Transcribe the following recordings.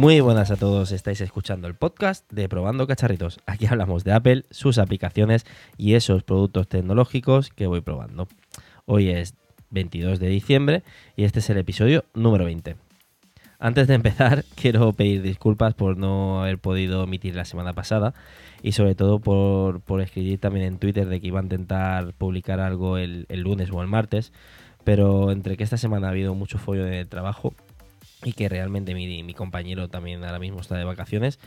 Muy buenas a todos, estáis escuchando el podcast de Probando Cacharritos. Aquí hablamos de Apple, sus aplicaciones y esos productos tecnológicos que voy probando. Hoy es 22 de diciembre y este es el episodio número 20. Antes de empezar, quiero pedir disculpas por no haber podido emitir la semana pasada y sobre todo por, escribir también en Twitter de que iba a intentar publicar algo el, lunes o el martes, pero entre que esta semana ha habido mucho follo de trabajo y que realmente mi, mi compañero también ahora mismo está de vacaciones,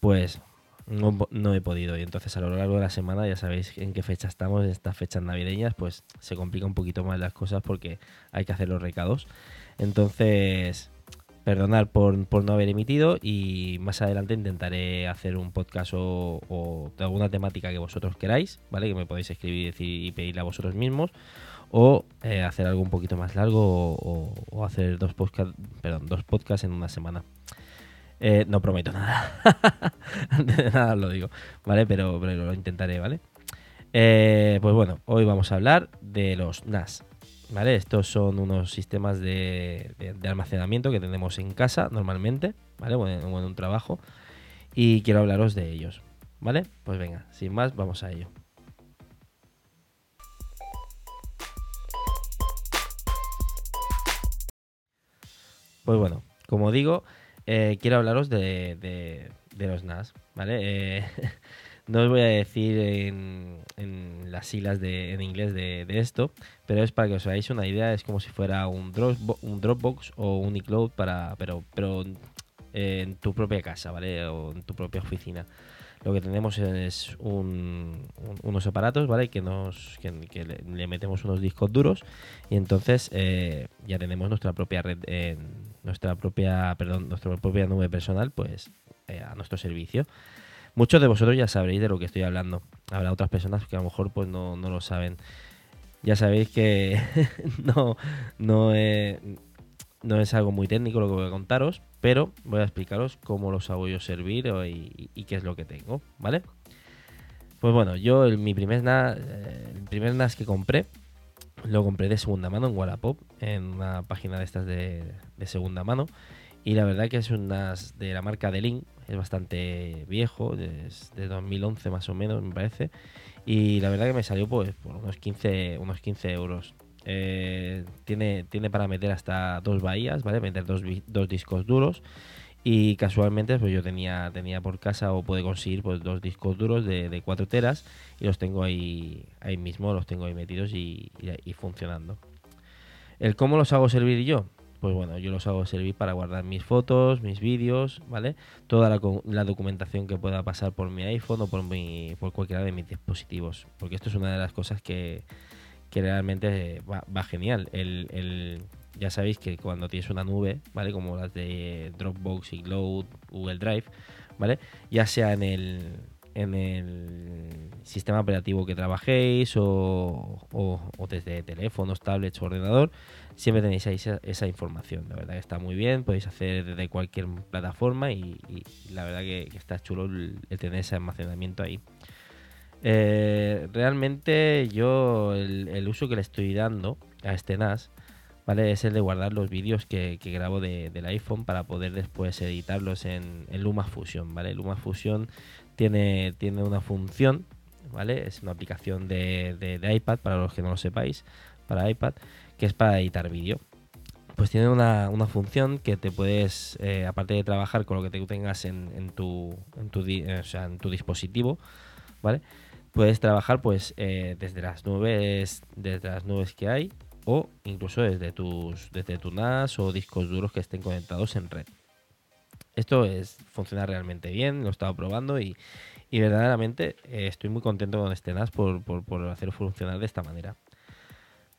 pues no, he podido. Y entonces a lo largo de la semana, ya sabéis en qué fecha estamos, en estas fechas navideñas, pues se complica un poquito más las cosas porque hay que hacer los recados. Entonces, perdonar por, no haber emitido y más adelante intentaré hacer un podcast o, de alguna temática que vosotros queráis, ¿vale? Que me podéis escribir y, pedirle a vosotros mismos o eh, hacer algo un poquito más largo o, hacer dos, podcast, perdón, dos podcasts en una semana. Eh, no prometo nada. Antes de nada lo digo, ¿vale? Pero, lo intentaré, ¿vale? Eh, pues bueno, hoy vamos a hablar de los NAS. ¿Vale? Estos son unos sistemas de, almacenamiento que tenemos en casa normalmente, ¿vale? O en, un trabajo. Y quiero hablaros de ellos, ¿vale? Pues venga, sin más, vamos a ello. Pues bueno, como digo, eh, quiero hablaros de, los NAS, ¿vale? Eh, no os voy a decir en, las siglas de, en inglés de, esto, pero es para que os hagáis una idea, es como si fuera un, un Dropbox o un iCloud, para, pero, pero en tu propia casa, ¿vale? O en tu propia oficina lo que tenemos es unos aparatos, ¿vale? Que nos que, le, metemos unos discos duros y entonces eh, ya tenemos nuestra propia red, en nuestra propia, perdón, nuestra propia nube personal, pues eh, a nuestro servicio. Muchos de vosotros ya sabréis de lo que estoy hablando. Habrá otras personas que a lo mejor pues no, no lo saben. Ya sabéis que no, no, no es algo muy técnico lo que voy a contaros, pero voy a explicaros cómo los hago yo servir y, qué es lo que tengo, ¿vale? Pues bueno, yo mi primer NAS, eh, el primer NAS que compré, lo compré de segunda mano en Wallapop, en una página de estas de, segunda mano. Y la verdad que es un NAS de la marca Link, es bastante viejo, es de 2011 más o menos me parece. Y la verdad que me salió pues por unos 15, unos 15 euros. Eh, tiene, tiene para meter hasta dos bahías, ¿vale? Meter dos, dos discos duros. Y casualmente, pues yo tenía, tenía por casa o pude conseguir pues dos discos duros de, de 4 teras y los tengo ahí, ahí mismo, los tengo ahí metidos y, funcionando. ¿El cómo los hago servir yo? Pues bueno, yo los hago servir para guardar mis fotos, mis vídeos, ¿vale? Toda la, documentación que pueda pasar por mi iPhone o por, mi, por cualquiera de mis dispositivos. Porque esto es una de las cosas que, que realmente va, genial. El, ya sabéis que cuando tienes una nube, ¿vale? Como las de Dropbox, Cloud, Google Drive, ¿vale? Ya sea en el, en el sistema operativo que trabajéis o, desde teléfonos, tablets o ordenador, siempre tenéis ahí esa, información. La verdad que está muy bien, podéis hacer desde cualquier plataforma y, la verdad que, está chulo el tener ese almacenamiento ahí. Eh, realmente yo el, uso que le estoy dando a este NAS ¿vale? es el de guardar los vídeos que, grabo del iPhone para poder después editarlos en, en LumaFusion. ¿vale? LumaFusion tiene, tiene una función, ¿vale? es una aplicación de, iPad para los que no lo sepáis, para iPad, que es para editar vídeo pues tiene una, función que te puedes, eh, aparte de trabajar con lo que tengas en, tu, en, tu, en tu dispositivo, ¿vale? puedes trabajar pues eh, desde las nubes desde las nubes que hay o incluso desde tus desde tu NAS o discos duros que estén conectados en red esto es funciona realmente bien lo he estado probando y, verdaderamente eh, estoy muy contento con este NAS por, por, por hacerlo funcionar de esta manera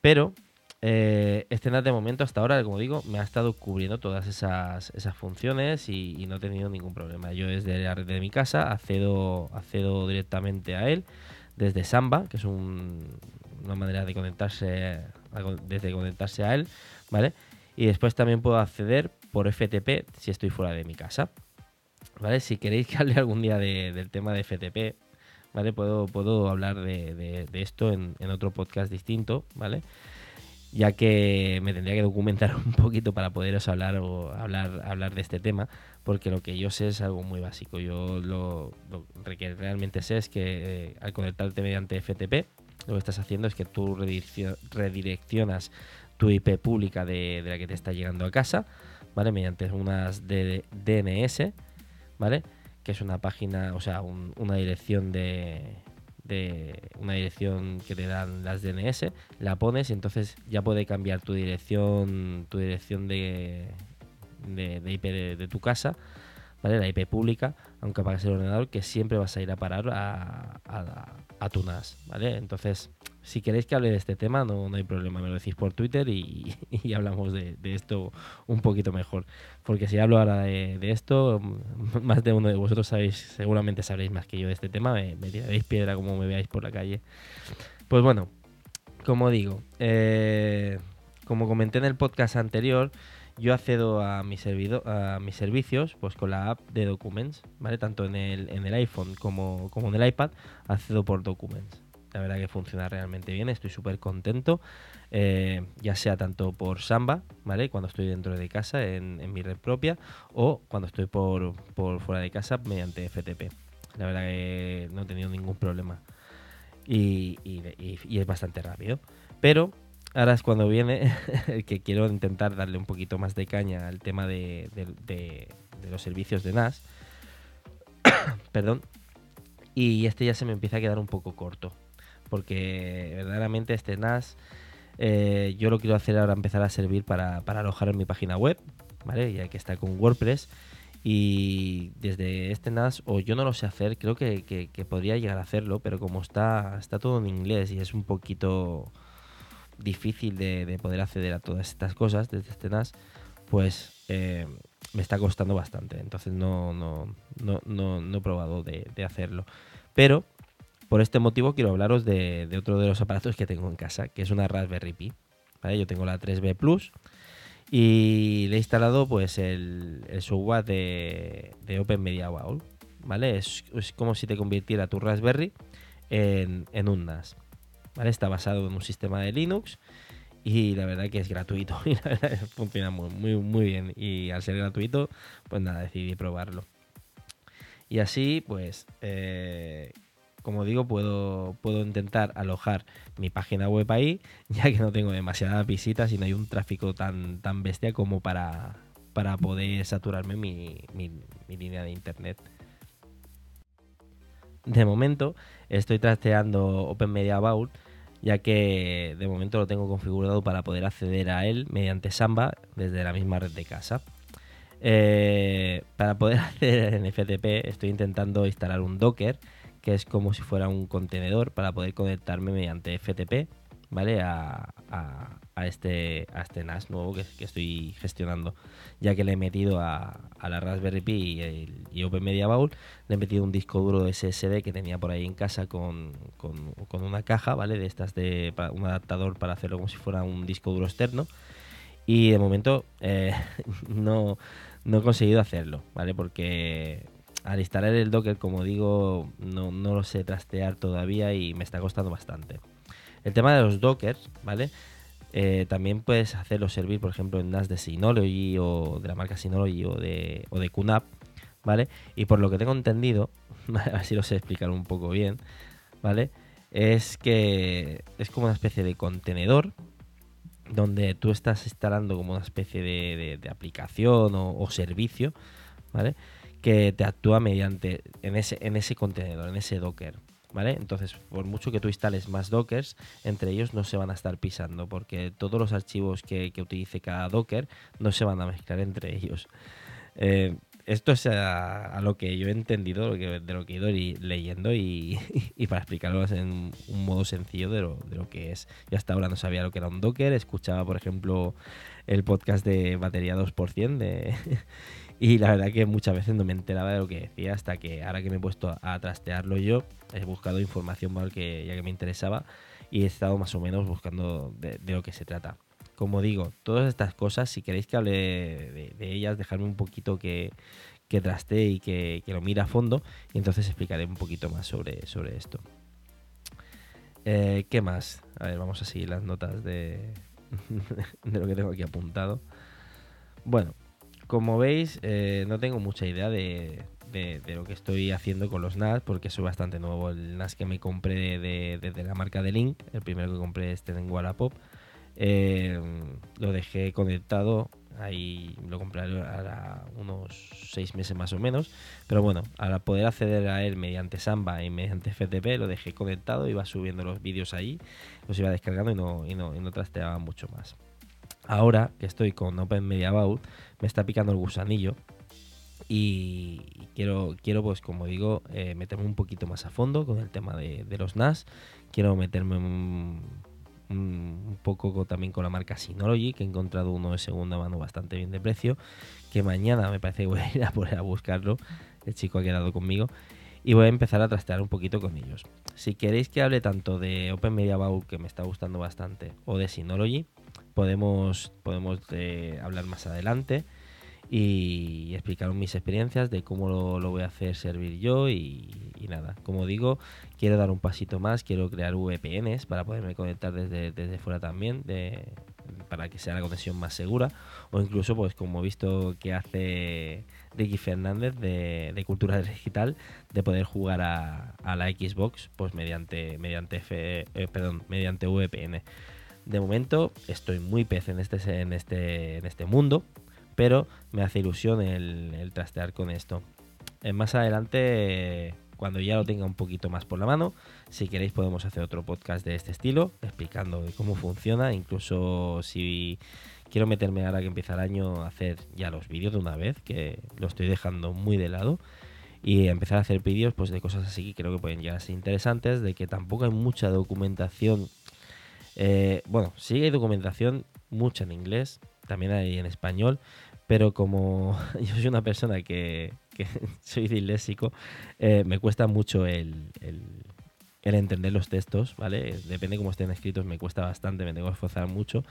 pero eh, este NAS de momento hasta ahora, como digo, me ha estado cubriendo todas esas, esas funciones y, no he tenido ningún problema. Yo desde la red de mi casa accedo, accedo directamente a él desde Samba, que es una manera de conectarse desde conectarse a él, ¿vale? Y después también puedo acceder por FTP si estoy fuera de mi casa. ¿Vale? Si queréis que hable algún día del tema de FTP, ¿vale? Puedo, puedo hablar de, esto en, en, otro podcast distinto, ¿vale? ya que me tendría que documentar un poquito para poderos hablar o hablar, hablar de este tema, porque lo que yo sé es algo muy básico. Yo lo, que realmente sé es que eh, al conectarte mediante FTP, lo que estás haciendo es que tú redireccionas tu IP pública de, la que te está llegando a casa, ¿vale? Mediante unas DNS, ¿vale? Que es una página, o sea, una dirección de, una dirección que te dan las DNS, la pones y entonces ya puede cambiar tu dirección, tu dirección de, de, IP de, tu casa, ¿vale? La IP pública, aunque apagues el ordenador, que siempre vas a ir a parar a, a tu NAS, ¿vale? Entonces, si queréis que hable de este tema, no, no hay problema, me lo decís por Twitter y, hablamos de, esto un poquito mejor. Porque si hablo ahora de, esto, más de uno de vosotros sabéis, seguramente sabréis más que yo de este tema, me, me tiraréis piedra como me veáis por la calle. Pues bueno, como digo, eh, como comenté en el podcast anterior, yo accedo a mi servidor, a mis servicios, pues con la app de Documents, ¿vale? Tanto en el, en el iPhone como, en el iPad, accedo por Documents. La verdad que funciona realmente bien, estoy súper contento, eh, ya sea tanto por Samba, ¿vale? Cuando estoy dentro de casa en, mi red propia o cuando estoy por, fuera de casa mediante FTP. La verdad que no he tenido ningún problema y, es bastante rápido. Pero ahora es cuando viene que quiero intentar darle un poquito más de caña al tema de, los servicios de NAS. Perdón. Y este ya se me empieza a quedar un poco corto porque verdaderamente este NAS eh, yo lo quiero hacer ahora empezar a servir para, alojar en mi página web, ¿vale? Ya que está con WordPress y desde este NAS, o yo no lo sé hacer, creo que, podría llegar a hacerlo, pero como está, está todo en inglés y es un poquito difícil de, poder acceder a todas estas cosas desde este NAS, pues eh, me está costando bastante. Entonces no, no, no, no, he probado de, hacerlo. Pero por este motivo quiero hablaros de, otro de los aparatos que tengo en casa, que es una Raspberry Pi. Yo tengo la 3B Plus y le he instalado pues el, software de, de Open Media Bowl. ¿vale? Es, como si te convirtiera tu Raspberry en, un NAS. Está basado en un sistema de Linux y la verdad que es gratuito y la verdad funciona muy, muy, bien. Y al ser gratuito, pues nada, decidí probarlo. Y así, pues, eh, como digo, puedo, puedo intentar alojar mi página web ahí, ya que no tengo demasiadas visitas y no hay un tráfico tan, tan bestia como para, para poder saturarme mi, línea de internet. De momento estoy trasteando Open Media Vault, ya que de momento lo tengo configurado para poder acceder a él mediante Samba desde la misma red de casa. Eh, para poder acceder en FTP estoy intentando instalar un Docker que es como si fuera un contenedor para poder conectarme mediante FTP, ¿vale? A, este, a este NAS nuevo que, estoy gestionando, ya que le he metido a, la Raspberry Pi y, el, y Open Media Bowl, le he metido un disco duro SSD que tenía por ahí en casa con, una caja, ¿vale? De estas de un adaptador para hacerlo como si fuera un disco duro externo. Y de momento eh, no, no he conseguido hacerlo, ¿vale? Porque al instalar el Docker, como digo, no, lo sé trastear todavía y me está costando bastante. El tema de los Dockers, ¿vale? Eh, también puedes hacerlo servir, por ejemplo, en NAS de Synology o de la marca Synology o de, o de QNAP, ¿vale? Y por lo que tengo entendido, a si lo sé explicar un poco bien, ¿vale? Es que es como una especie de contenedor donde tú estás instalando como una especie de, aplicación o, o servicio, ¿vale? que te actúa mediante en ese, en ese contenedor, en ese Docker. Entonces, por mucho que tú instales más Dockers, entre ellos no se van a estar pisando, porque todos los archivos que, utilice cada Docker no se van a mezclar entre ellos. Eh, esto es a, lo que yo he entendido de lo que he ido leyendo y, para explicarlo en un modo sencillo de lo, de lo, que es. Yo hasta ahora no sabía lo que era un Docker, escuchaba, por ejemplo, el podcast de batería 2% de, y la verdad que muchas veces no me enteraba de lo que decía hasta que ahora que me he puesto a trastearlo yo, he buscado información que, ya que me interesaba y he estado más o menos buscando de, lo que se trata. Como digo, todas estas cosas, si queréis que hable de, ellas, dejadme un poquito que, que trastee y que, lo mire a fondo y entonces explicaré un poquito más sobre, sobre esto. Eh, ¿Qué más? A ver, vamos a seguir las notas de, de lo que tengo aquí apuntado. Bueno, como veis, eh, no tengo mucha idea de, lo que estoy haciendo con los NAS, porque soy bastante nuevo. El NAS que me compré de, la marca de Link, el primero que compré este en Wallapop, eh, lo dejé conectado. Ahí lo compré a unos 6 meses más o menos. Pero bueno, al poder acceder a él mediante Samba y mediante FTP, lo dejé conectado, iba subiendo los vídeos ahí, los iba descargando y no, y no, y no trasteaba mucho más. Ahora que estoy con Open Media Vault, me está picando el gusanillo y quiero, quiero pues como digo, eh, meterme un poquito más a fondo con el tema de, los NAS. Quiero meterme un, poco también con la marca Synology, que he encontrado uno de segunda mano bastante bien de precio, que mañana me parece que voy a ir a, poder a buscarlo. El chico ha quedado conmigo y voy a empezar a trastear un poquito con ellos. Si queréis que hable tanto de Open Media Vault, que me está gustando bastante, o de Synology, podemos, podemos eh, hablar más adelante y explicar mis experiencias de cómo lo, voy a hacer servir yo y, nada, como digo, quiero dar un pasito más, quiero crear VPNs para poderme conectar desde, desde fuera también, de, para que sea la conexión más segura o incluso pues como he visto que hace Ricky Fernández de, Cultura Digital de poder jugar a, la Xbox pues mediante mediante eh, perdón, mediante VPN. De momento estoy muy pez en este, en este, en este mundo, pero me hace ilusión el, trastear con esto. Eh, más adelante, cuando ya lo tenga un poquito más por la mano, si queréis podemos hacer otro podcast de este estilo, explicando cómo funciona, incluso si quiero meterme ahora que empieza el año a hacer ya los vídeos de una vez, que lo estoy dejando muy de lado y empezar a hacer vídeos pues de cosas así que creo que pueden llegar a ser interesantes, de que tampoco hay mucha documentación eh, bueno, sí hay documentación, mucha en inglés, también hay en español, pero como yo soy una persona que, soy disléxico, eh, me cuesta mucho el, entender los textos, ¿vale? Depende cómo estén escritos, me cuesta bastante, me tengo que esforzar mucho.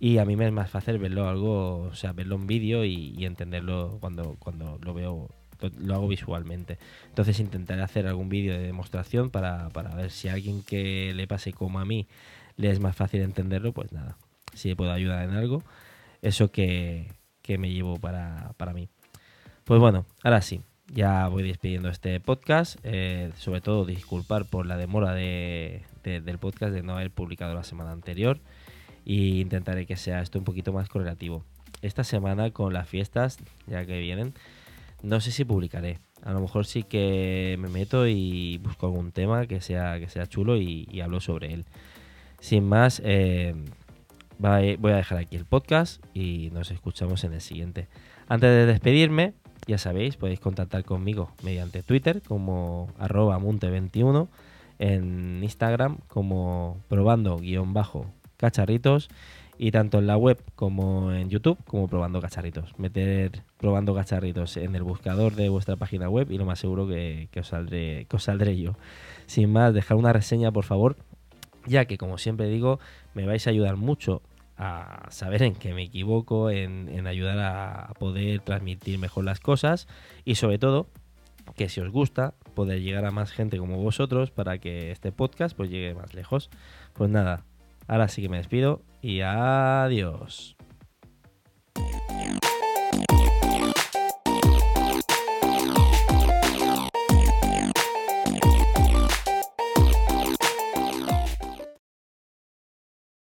Y a mí me es más fácil verlo algo, o sea, verlo en vídeo y, entenderlo cuando, cuando lo veo lo, hago visualmente. Entonces intentaré hacer algún vídeo de demostración para, para, ver si alguien que le pase como a mí le es más fácil entenderlo, pues nada, si puedo ayudar en algo, eso que, me llevo para, mí. Pues bueno, ahora sí, ya voy despidiendo este podcast. Eh, sobre todo disculpar por la demora de, del podcast de no haber publicado la semana anterior. Y intentaré que sea esto un poquito más correlativo. Esta semana con las fiestas, ya que vienen, no sé si publicaré. A lo mejor sí que me meto y busco algún tema que sea, que sea chulo y hablo sobre él. Sin más, eh, voy a dejar aquí el podcast y nos escuchamos en el siguiente. Antes de despedirme, ya sabéis, podéis contactar conmigo mediante Twitter como arroba munte21, en Instagram como probando-cacharritos y tanto en la web como en YouTube como probando cacharritos. Meter probando cacharritos en el buscador de vuestra página web y lo más seguro que, os, saldré, que os saldré yo. Sin más, dejar una reseña por favor ya que como siempre digo, me vais a ayudar mucho a saber en qué me equivoco, en, ayudar a poder transmitir mejor las cosas y sobre todo que si os gusta poder llegar a más gente como vosotros para que este podcast pues llegue más lejos. Pues nada, ahora sí que me despido y adiós.